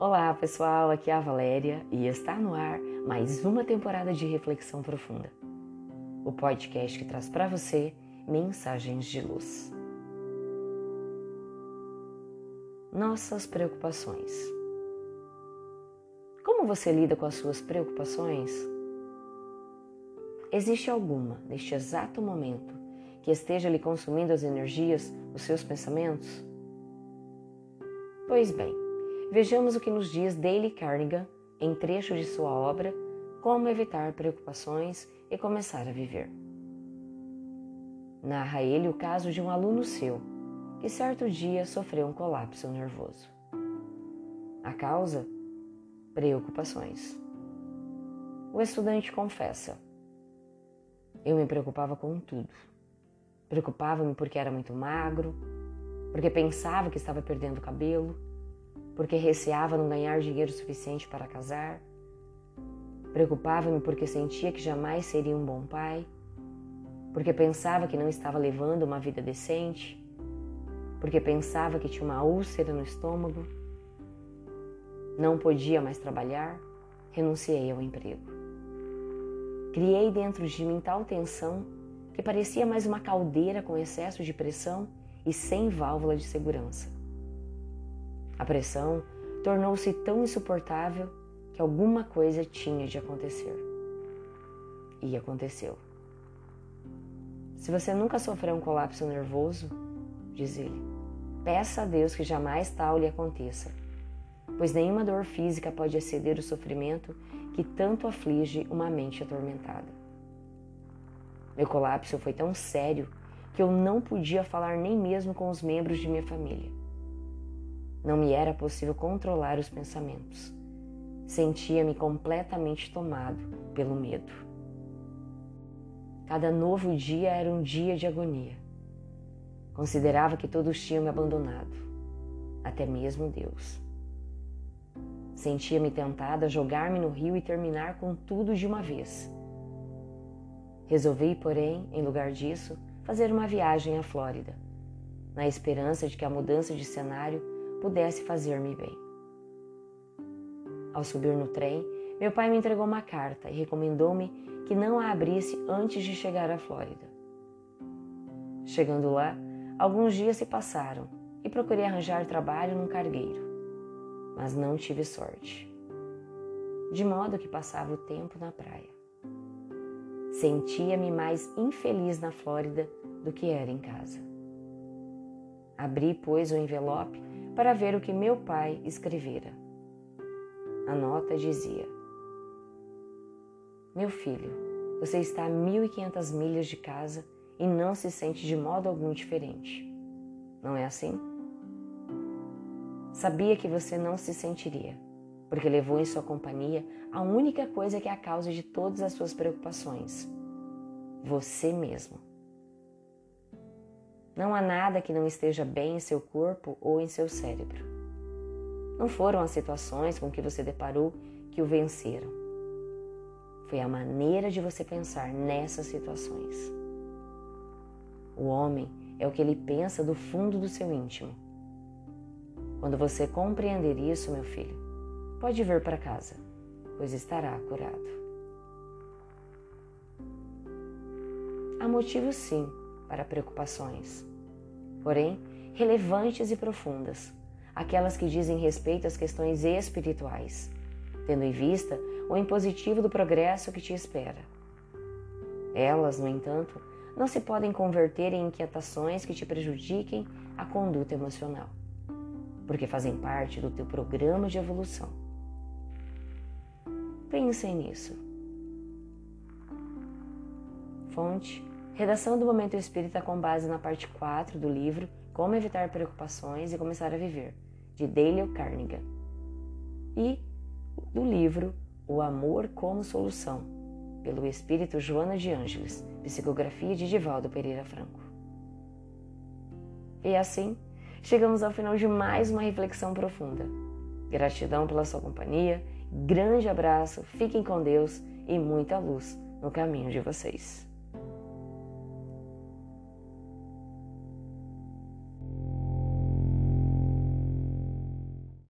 Olá pessoal, aqui é a Valéria e está no ar mais uma temporada de Reflexão Profunda. O podcast que traz para você mensagens de luz. Nossas preocupações. Como você lida com as suas preocupações? Existe alguma, neste exato momento, que esteja lhe consumindo as energias, os seus pensamentos? Pois bem, vejamos o que nos diz Dale Carnegie em trecho de sua obra Como Evitar Preocupações e Começar a Viver. Narra ele o caso de um aluno seu que certo dia sofreu um colapso nervoso. A causa? Preocupações. O estudante confessa: Eu me preocupava com tudo. Preocupava-me porque era muito magro, porque pensava que estava perdendo cabelo, porque receava não ganhar dinheiro suficiente para casar. Preocupava-me porque sentia que jamais seria um bom pai, porque pensava que não estava levando uma vida decente, porque pensava que tinha uma úlcera no estômago. Não podia mais trabalhar, renunciei ao emprego. Criei dentro de mim tal tensão que parecia mais uma caldeira com excesso de pressão e sem válvula de segurança. A pressão tornou-se tão insuportável que alguma coisa tinha de acontecer. E aconteceu. Se você nunca sofreu um colapso nervoso, diz ele, peça a Deus que jamais tal lhe aconteça, pois nenhuma dor física pode exceder o sofrimento que tanto aflige uma mente atormentada. Meu colapso foi tão sério que eu não podia falar nem mesmo com os membros de minha família. Não me era possível controlar os pensamentos. Sentia-me completamente tomado pelo medo. Cada novo dia era um dia de agonia. Considerava que todos tinham me abandonado, até mesmo Deus. Sentia-me tentada a jogar-me no rio e terminar com tudo de uma vez. Resolvi, porém, em lugar disso, fazer uma viagem à Flórida, na esperança de que a mudança de cenário pudesse fazer-me bem. Ao subir no trem, meu pai me entregou uma carta e recomendou-me que não a abrisse antes de chegar à Flórida. Chegando lá, alguns dias se passaram e procurei arranjar trabalho num cargueiro, mas não tive sorte. De modo que passava o tempo na praia. Sentia-me mais infeliz na Flórida do que era em casa. Abri, pois, o envelope para ver o que meu pai escrevera. A nota dizia: Meu filho, você está a 1.500 milhas de casa e não se sente de modo algum diferente. Não é assim? Sabia que você não se sentiria, porque levou em sua companhia a única coisa que é a causa de todas as suas preocupações: você mesmo. Não há nada que não esteja bem em seu corpo ou em seu cérebro. Não foram as situações com que você deparou que o venceram. Foi a maneira de você pensar nessas situações. O homem é o que ele pensa do fundo do seu íntimo. Quando você compreender isso, meu filho, pode vir para casa, pois estará curado. Há motivo sim para preocupações porém relevantes e profundas, aquelas que dizem respeito às questões espirituais, tendo em vista o impositivo do progresso que te espera. Elas, no entanto, não se podem converter em inquietações que te prejudiquem a conduta emocional, porque fazem parte do teu programa de evolução. Pensem nisso. Fonte Redação do Momento Espírita com base na parte 4 do livro Como Evitar Preocupações e Começar a Viver, de Dale Carnegie. E do livro O Amor como Solução, pelo Espírito Joana de Ângeles, psicografia de Divaldo Pereira Franco. E assim, chegamos ao final de mais uma reflexão profunda. Gratidão pela sua companhia, grande abraço, fiquem com Deus e muita luz no caminho de vocês.